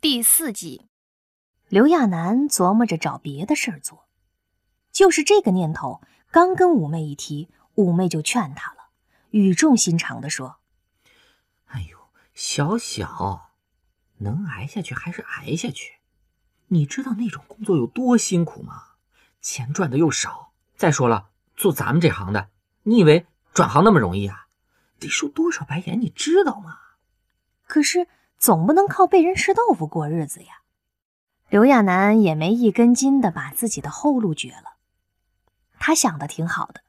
第四集，刘亚楠琢磨着找别的事儿做，就是这个念头刚跟五妹一提，五妹就劝他了，语重心长地说：“哎呦，小小，能挨下去还是挨下去。你知道那种工作有多辛苦吗？钱赚的又少。再说了，做咱们这行的，你以为转行那么容易啊？得受多少白眼，你知道吗？可是。”总不能靠被人吃豆腐过日子呀！刘亚楠也没一根筋的把自己的后路绝了。他想的挺好的，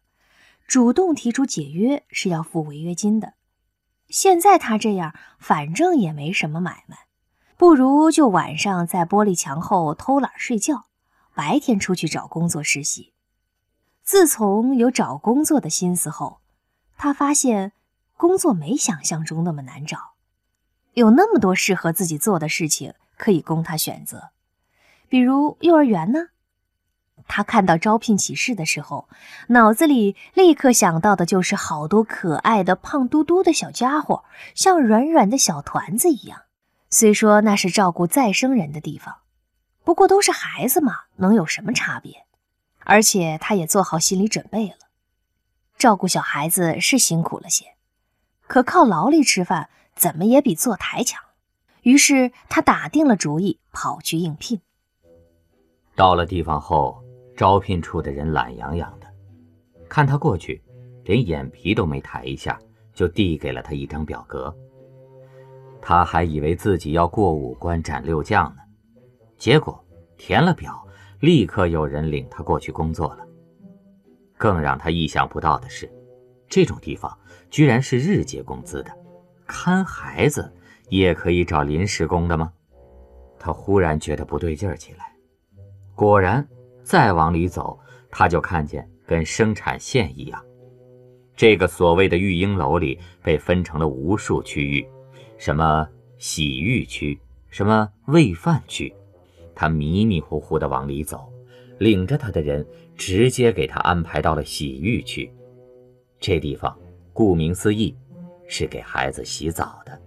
主动提出解约是要付违约金的。现在他这样，反正也没什么买卖，不如就晚上在玻璃墙后偷懒睡觉，白天出去找工作实习。自从有找工作的心思后，他发现工作没想象中那么难找。有那么多适合自己做的事情可以供他选择，比如幼儿园呢。他看到招聘启事的时候，脑子里立刻想到的就是好多可爱的胖嘟嘟的小家伙，像软软的小团子一样。虽说那是照顾再生人的地方，不过都是孩子嘛，能有什么差别？而且他也做好心理准备了，照顾小孩子是辛苦了些，可靠劳力吃饭。怎么也比坐台强，于是他打定了主意跑去应聘。到了地方后，招聘处的人懒洋洋的，看他过去，连眼皮都没抬一下，就递给了他一张表格。他还以为自己要过五关斩六将呢，结果填了表，立刻有人领他过去工作了。更让他意想不到的是，这种地方居然是日结工资的。看孩子也可以找临时工的吗？他忽然觉得不对劲儿起来。果然，再往里走，他就看见跟生产线一样，这个所谓的育婴楼里被分成了无数区域，什么洗浴区，什么喂饭区。他迷迷糊糊地往里走，领着他的人直接给他安排到了洗浴区。这地方，顾名思义。是给孩子洗澡的。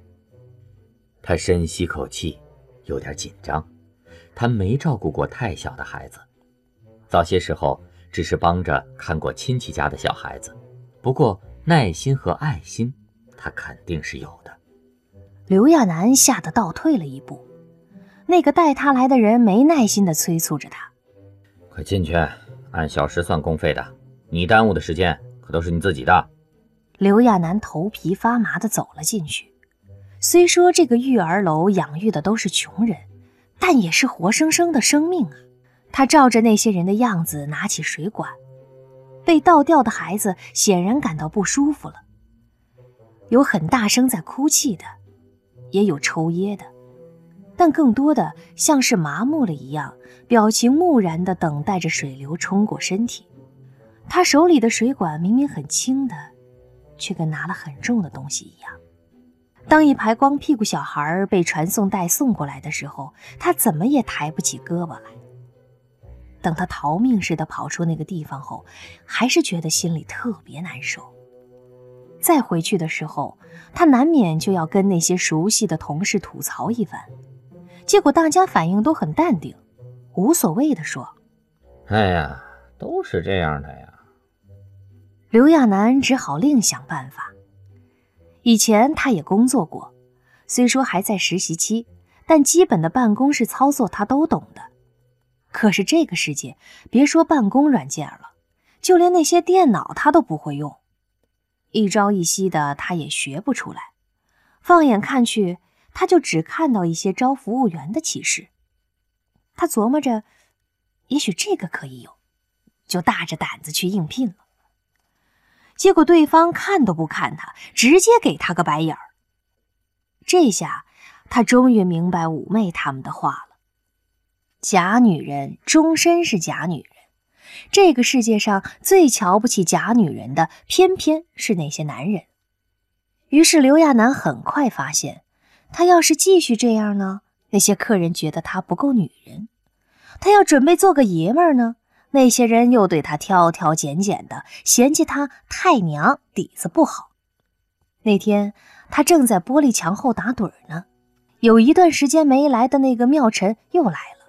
他深吸口气，有点紧张。他没照顾过太小的孩子，早些时候只是帮着看过亲戚家的小孩子。不过耐心和爱心，他肯定是有的。刘亚楠吓得倒退了一步。那个带他来的人没耐心地催促着他：“快进去，按小时算工费的。你耽误的时间可都是你自己的。”刘亚楠头皮发麻地走了进去。虽说这个育儿楼养育的都是穷人，但也是活生生的生命啊！他照着那些人的样子拿起水管，被倒掉的孩子显然感到不舒服了。有很大声在哭泣的，也有抽噎的，但更多的像是麻木了一样，表情木然地等待着水流冲过身体。他手里的水管明明很轻的。却跟拿了很重的东西一样。当一排光屁股小孩被传送带送过来的时候，他怎么也抬不起胳膊来。等他逃命似的跑出那个地方后，还是觉得心里特别难受。再回去的时候，他难免就要跟那些熟悉的同事吐槽一番，结果大家反应都很淡定，无所谓的说：“哎呀，都是这样的呀。”刘亚楠只好另想办法。以前他也工作过，虽说还在实习期，但基本的办公室操作他都懂的。可是这个世界，别说办公软件了，就连那些电脑他都不会用，一朝一夕的他也学不出来。放眼看去，他就只看到一些招服务员的启示。他琢磨着，也许这个可以有，就大着胆子去应聘了。结果对方看都不看他，直接给他个白眼儿。这下他终于明白五妹他们的话了：假女人终身是假女人。这个世界上最瞧不起假女人的，偏偏是那些男人。于是刘亚楠很快发现，他要是继续这样呢，那些客人觉得他不够女人；他要准备做个爷们儿呢。那些人又对他挑挑拣拣的，嫌弃他太娘，底子不好。那天他正在玻璃墙后打盹呢，有一段时间没来的那个妙晨又来了，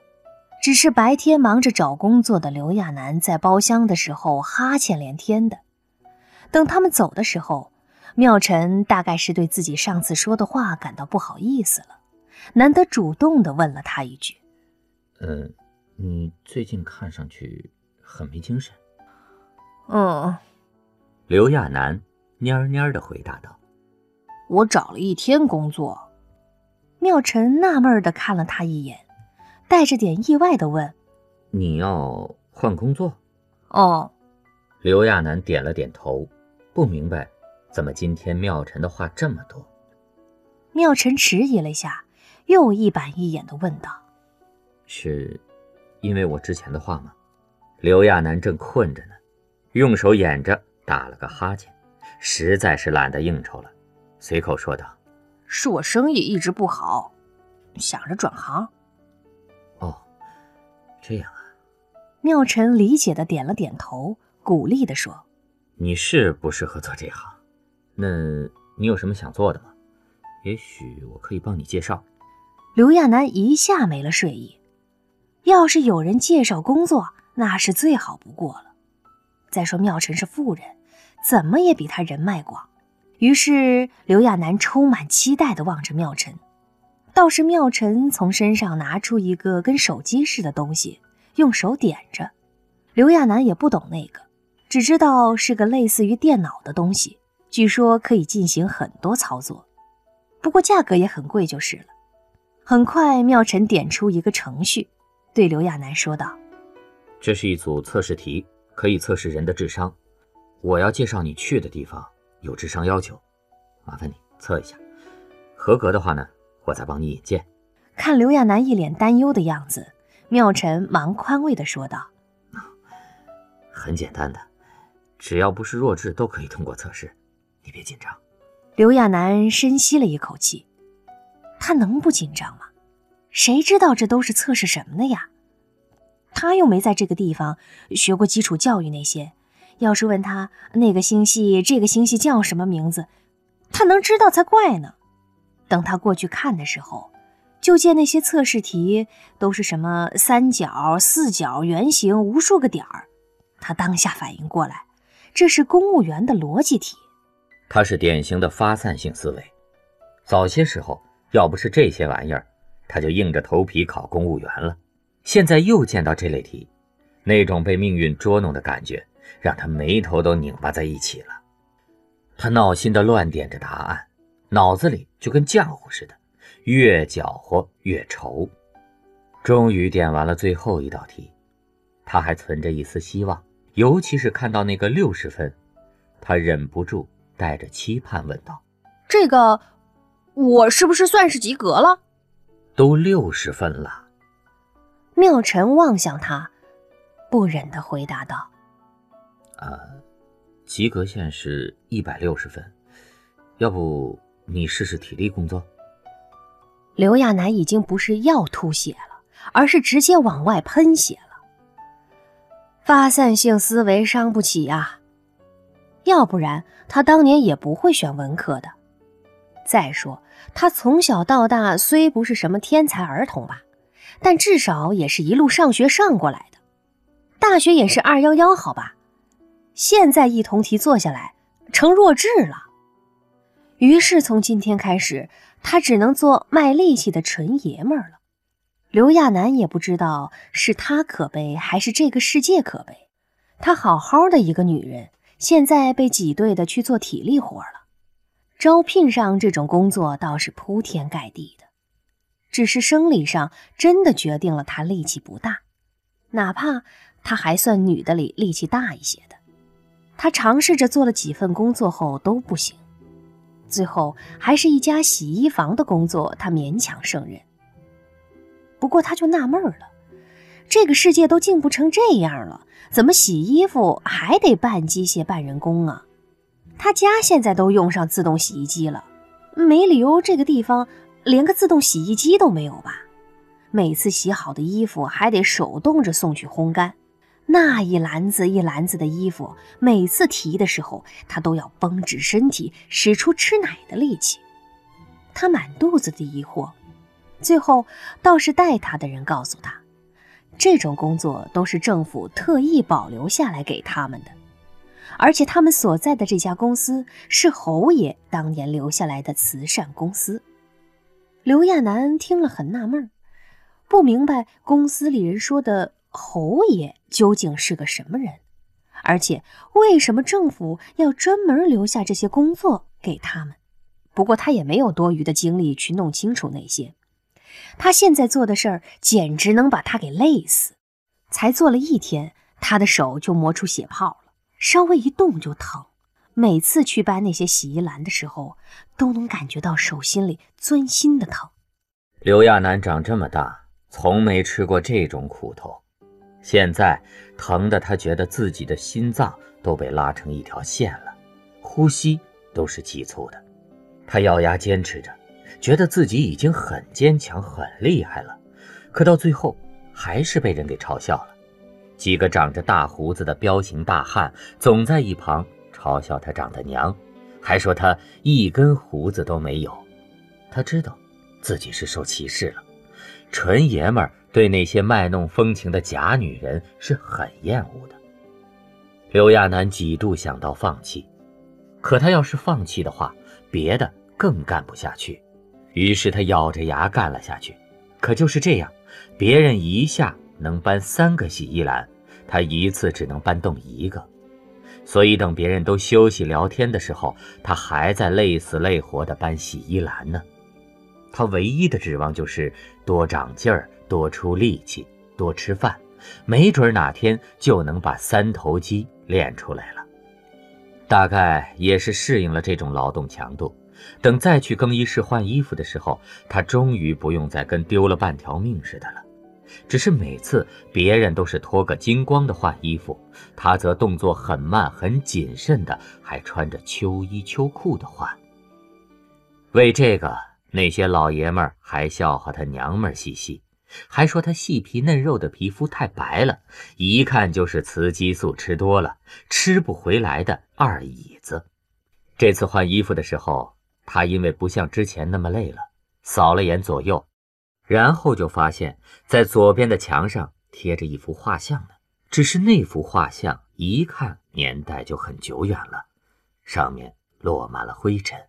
只是白天忙着找工作的刘亚楠在包厢的时候哈欠连天的。等他们走的时候，妙晨大概是对自己上次说的话感到不好意思了，难得主动的问了他一句：“嗯，你最近看上去很没精神。”“嗯。”刘亚楠蔫蔫的回答道：“我找了一天工作。”妙晨纳闷的看了他一眼，带着点意外的问：“你要换工作？”“哦。”刘亚楠点了点头，不明白怎么今天妙晨的话这么多。妙晨迟疑了一下，又一板一眼的问道：“是因为我之前的话吗？”刘亚楠正困着呢，用手掩着，打了个哈欠，实在是懒得应酬了，随口说道。是我生意一直不好，想着转行。哦，这样啊。妙晨理解的点了点头，鼓励的说：“你是不适合做这行，那你有什么想做的吗？也许我可以帮你介绍。”刘亚楠一下没了睡意。要是有人介绍工作，那是最好不过了。再说妙晨是富人，怎么也比他人脉广。于是，刘亚楠充满期待地望着妙晨。倒是妙晨从身上拿出一个跟手机似的东西，用手点着。刘亚楠也不懂那个，只知道是个类似于电脑的东西，据说可以进行很多操作，不过价格也很贵就是了。很快，妙晨点出一个程序，对刘亚楠说道：“这是一组测试题，可以测试人的智商。我要介绍你去的地方。”有智商要求，麻烦你测一下，合格的话呢，我再帮你引荐。看刘亚楠一脸担忧的样子，妙晨忙宽慰的说道：“很简单的，只要不是弱智都可以通过测试，你别紧张。”刘亚楠深吸了一口气，他能不紧张吗？谁知道这都是测试什么的呀？他又没在这个地方学过基础教育那些。要是问他那个星系、这个星系叫什么名字，他能知道才怪呢。等他过去看的时候，就见那些测试题都是什么三角、四角、圆形，无数个点儿。他当下反应过来，这是公务员的逻辑题。他是典型的发散性思维。早些时候，要不是这些玩意儿，他就硬着头皮考公务员了。现在又见到这类题，那种被命运捉弄的感觉。让他眉头都拧巴在一起了，他闹心的乱点着答案，脑子里就跟浆糊似的，越搅和越稠。终于点完了最后一道题，他还存着一丝希望，尤其是看到那个六十分，他忍不住带着期盼问道：“这个，我是不是算是及格了？”都六十分了。妙晨望向他，不忍的回答道。啊，及格线是一百六十分，要不你试试体力工作？刘亚楠已经不是要吐血了，而是直接往外喷血了。发散性思维伤不起呀，要不然他当年也不会选文科的。再说他从小到大虽不是什么天才儿童吧，但至少也是一路上学上过来的，大学也是二幺幺，好吧。现在一同题做下来，成弱智了。于是从今天开始，他只能做卖力气的纯爷们儿了。刘亚楠也不知道是他可悲还是这个世界可悲，她好好的一个女人，现在被挤兑的去做体力活了。招聘上这种工作倒是铺天盖地的，只是生理上真的决定了她力气不大，哪怕她还算女的里力气大一些的。他尝试着做了几份工作后都不行，最后还是一家洗衣房的工作，他勉强胜任。不过他就纳闷了，这个世界都进步成这样了，怎么洗衣服还得半机械半人工啊？他家现在都用上自动洗衣机了，没理由这个地方连个自动洗衣机都没有吧？每次洗好的衣服还得手动着送去烘干。那一篮子一篮子的衣服，每次提的时候，他都要绷直身体，使出吃奶的力气。他满肚子的疑惑，最后，倒是带他的人告诉他，这种工作都是政府特意保留下来给他们的，而且他们所在的这家公司是侯爷当年留下来的慈善公司。刘亚楠听了很纳闷，不明白公司里人说的侯爷究竟是个什么人，而且为什么政府要专门留下这些工作给他们。不过他也没有多余的精力去弄清楚那些。他现在做的事儿简直能把他给累死。才做了一天，他的手就磨出血泡，稍微一动就疼。每次去搬那些洗衣篮的时候，都能感觉到手心里钻心的疼。刘亚楠长这么大，从没吃过这种苦头，现在疼得他觉得自己的心脏都被拉成一条线了，呼吸都是急促的。他咬牙坚持着。觉得自己已经很坚强、很厉害了，可到最后还是被人给嘲笑了。几个长着大胡子的彪形大汉总在一旁嘲笑他长得娘，还说他一根胡子都没有。他知道自己是受歧视了。纯爷们儿对那些卖弄风情的假女人是很厌恶的。刘亚楠几度想到放弃，可他要是放弃的话，别的更干不下去。于是他咬着牙干了下去，可就是这样，别人一下能搬三个洗衣篮，他一次只能搬动一个。所以等别人都休息聊天的时候，他还在累死累活地搬洗衣篮呢。他唯一的指望就是多长劲儿、多出力气、多吃饭，没准哪天就能把三头肌练出来了。大概也是适应了这种劳动强度。等再去更衣室换衣服的时候，他终于不用再跟丢了半条命似的了。只是每次别人都是脱个精光的换衣服，他则动作很慢、很谨慎的，还穿着秋衣秋裤的换。为这个，那些老爷们儿还笑话他娘们儿兮兮，还说他细皮嫩肉的皮肤太白了，一看就是雌激素吃多了，吃不回来的二椅子。这次换衣服的时候。他因为不像之前那么累了，扫了眼左右，然后就发现，在左边的墙上贴着一幅画像呢。只是那幅画像一看年代就很久远了，上面落满了灰尘。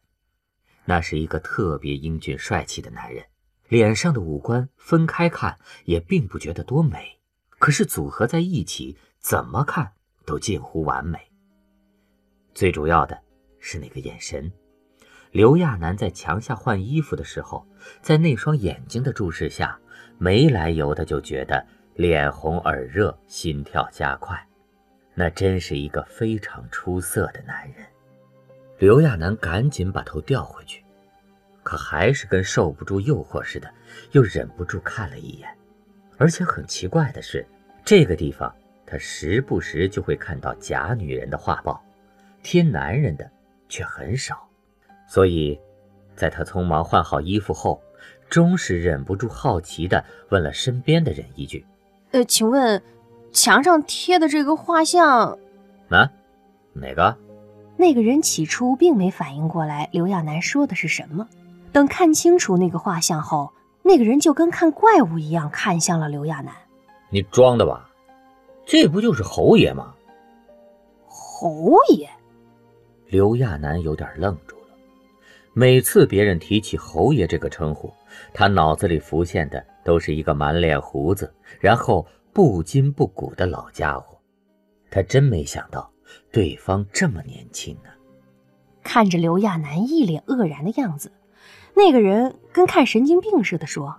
那是一个特别英俊帅气的男人，脸上的五官分开看也并不觉得多美，可是组合在一起，怎么看都近乎完美。最主要的是那个眼神。刘亚楠在墙下换衣服的时候，在那双眼睛的注视下，没来由的就觉得脸红耳热，心跳加快。那真是一个非常出色的男人。刘亚楠赶紧把头调回去，可还是跟受不住诱惑似的，又忍不住看了一眼。而且很奇怪的是，这个地方他时不时就会看到假女人的画报，贴男人的却很少。所以，在他匆忙换好衣服后，终是忍不住好奇地问了身边的人一句：“呃，请问，墙上贴的这个画像……啊，哪个？”那个人起初并没反应过来刘亚楠说的是什么，等看清楚那个画像后，那个人就跟看怪物一样看向了刘亚楠：“你装的吧？这不就是侯爷吗？”侯爷，刘亚楠有点愣住。每次别人提起侯爷这个称呼，他脑子里浮现的都是一个满脸胡子，然后不筋不骨的老家伙。他真没想到对方这么年轻呢。看着刘亚楠一脸愕然的样子，那个人跟看神经病似的说：“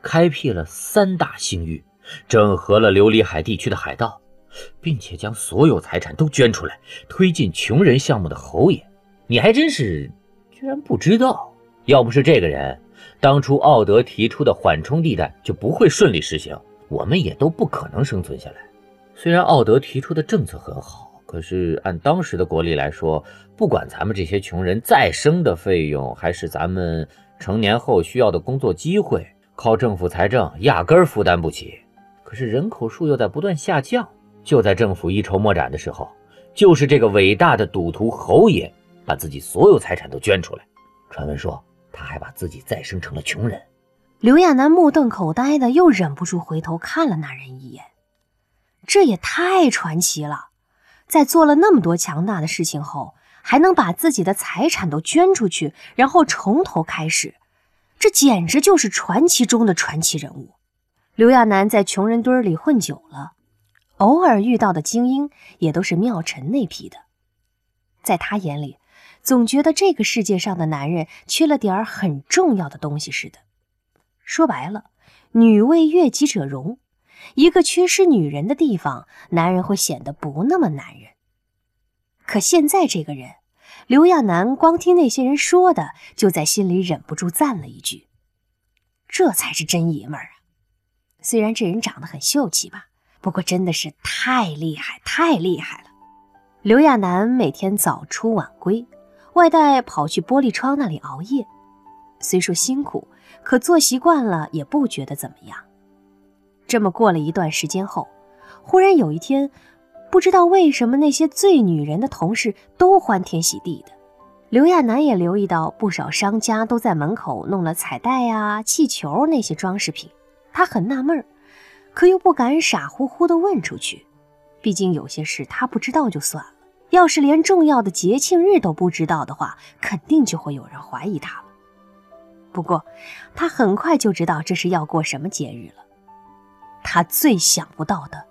开辟了三大星域，整合了琉璃海地区的海盗，并且将所有财产都捐出来推进穷人项目的侯爷，你还真是……”居然不知道，要不是这个人，当初奥德提出的缓冲地带就不会顺利实行，我们也都不可能生存下来。虽然奥德提出的政策很好，可是按当时的国力来说，不管咱们这些穷人再生的费用，还是咱们成年后需要的工作机会，靠政府财政压根儿负担不起。可是人口数又在不断下降，就在政府一筹莫展的时候，就是这个伟大的赌徒侯爷。把自己所有财产都捐出来，传闻说他还把自己再生成了穷人。刘亚楠目瞪口呆的，又忍不住回头看了那人一眼。这也太传奇了，在做了那么多强大的事情后，还能把自己的财产都捐出去，然后从头开始，这简直就是传奇中的传奇人物。刘亚楠在穷人堆里混久了，偶尔遇到的精英也都是妙晨那批的，在他眼里，总觉得这个世界上的男人缺了点儿很重要的东西似的。说白了，女为悦己者容。一个缺失女人的地方，男人会显得不那么男人。可现在这个人，刘亚楠光听那些人说的，就在心里忍不住赞了一句：“这才是真爷们儿啊！”虽然这人长得很秀气吧，不过真的是太厉害，太厉害了。刘亚楠每天早出晚归，外带跑去玻璃窗那里熬夜，虽说辛苦，可做习惯了也不觉得怎么样。这么过了一段时间后，忽然有一天，不知道为什么那些最女人的同事都欢天喜地的。刘亚楠也留意到不少商家都在门口弄了彩带呀、气球那些装饰品，他很纳闷儿，可又不敢傻乎乎的问出去，毕竟有些事他不知道就算了，要是连重要的节庆日都不知道的话，肯定就会有人怀疑他了。不过，他很快就知道这是要过什么节日了。他最想不到的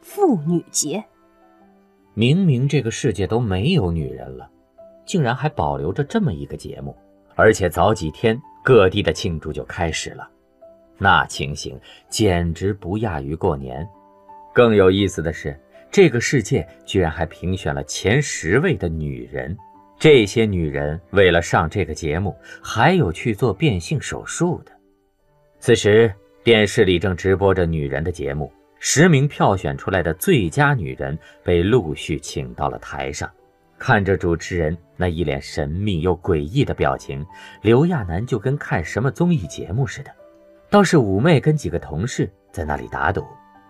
妇女节，明明这个世界都没有女人了，竟然还保留着这么一个节目，而且早几天各地的庆祝就开始了，那情形简直不亚于过年。更有意思的是，这个世界居然还评选了前十位的女人，这些女人为了上这个节目，还有去做变性手术的。此时。电视里正直播着女人的节目，十名票选出来的最佳女人被陆续请到了台上。看着主持人那一脸神秘又诡异的表情，刘亚楠就跟看什么综艺节目似的。倒是五妹跟几个同事在那里打赌，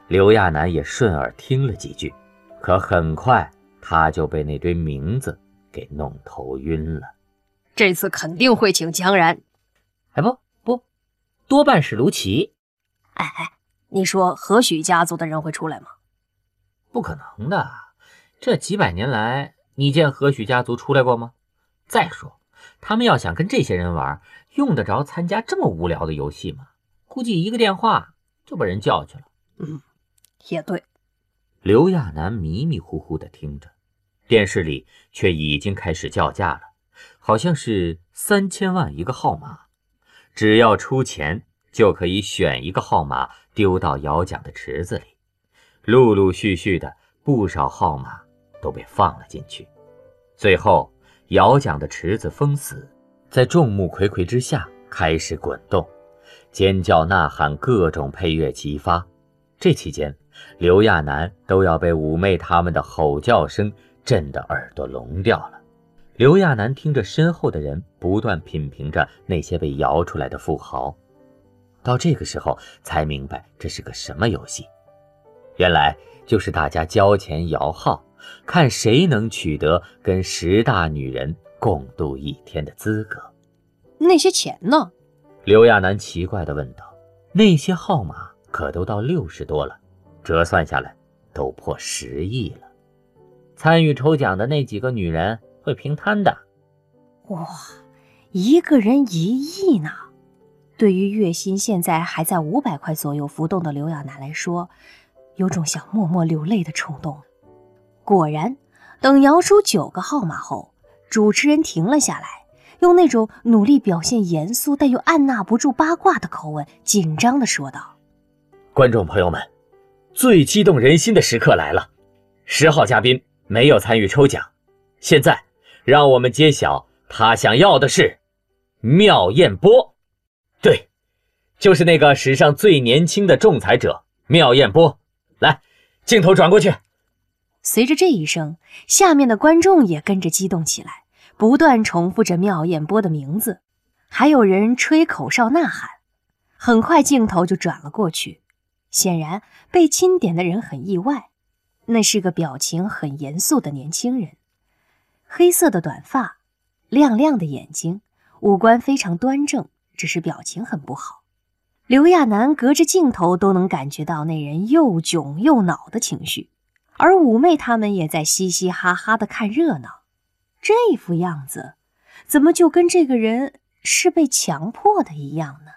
刘亚楠也顺耳听了几句，可很快他就被那堆名字给弄头晕了。这次肯定会请江然，哎不不，多半是卢奇。哎哎，你说何许家族的人会出来吗？不可能的，这几百年来，你见何许家族出来过吗？再说，他们要想跟这些人玩，用得着参加这么无聊的游戏吗？估计一个电话就把人叫去了。嗯，也对。刘亚楠迷迷糊糊的听着，电视里却已经开始叫价了，好像是三千万一个号码，只要出钱。就可以选一个号码丢到摇奖的池子里，陆陆续续的不少号码都被放了进去，最后摇奖的池子封死，在众目睽睽之下开始滚动，尖叫呐喊，各种配乐齐发。这期间，刘亚楠都要被五妹他们的吼叫声震得耳朵聋掉了。刘亚楠听着身后的人不断品评着那些被摇出来的富豪。到这个时候才明白这是个什么游戏，原来就是大家交钱摇号，看谁能取得跟十大女人共度一天的资格。那些钱呢？刘亚楠奇怪地问道。那些号码可都到六十多了，折算下来都破十亿了。参与抽奖的那几个女人会平摊的。哇，一个人一亿呢！对于月薪现在还在五百块左右浮动的刘亚楠来说，有种想默默流泪的冲动。果然，等摇出九个号码后，主持人停了下来，用那种努力表现严肃但又按捺不住八卦的口吻，紧张地说道：“观众朋友们，最激动人心的时刻来了！十号嘉宾没有参与抽奖，现在让我们揭晓他想要的是妙艳波。”对，就是那个史上最年轻的仲裁者妙艳波。来，镜头转过去。随着这一声，下面的观众也跟着激动起来，不断重复着妙艳波的名字，还有人吹口哨呐喊。很快，镜头就转了过去。显然，被钦点的人很意外，那是个表情很严肃的年轻人，黑色的短发，亮亮的眼睛，五官非常端正。只是表情很不好，刘亚楠隔着镜头都能感觉到那人又囧又恼的情绪，而五妹他们也在嘻嘻哈哈的看热闹。这副样子，怎么就跟这个人是被强迫的一样呢？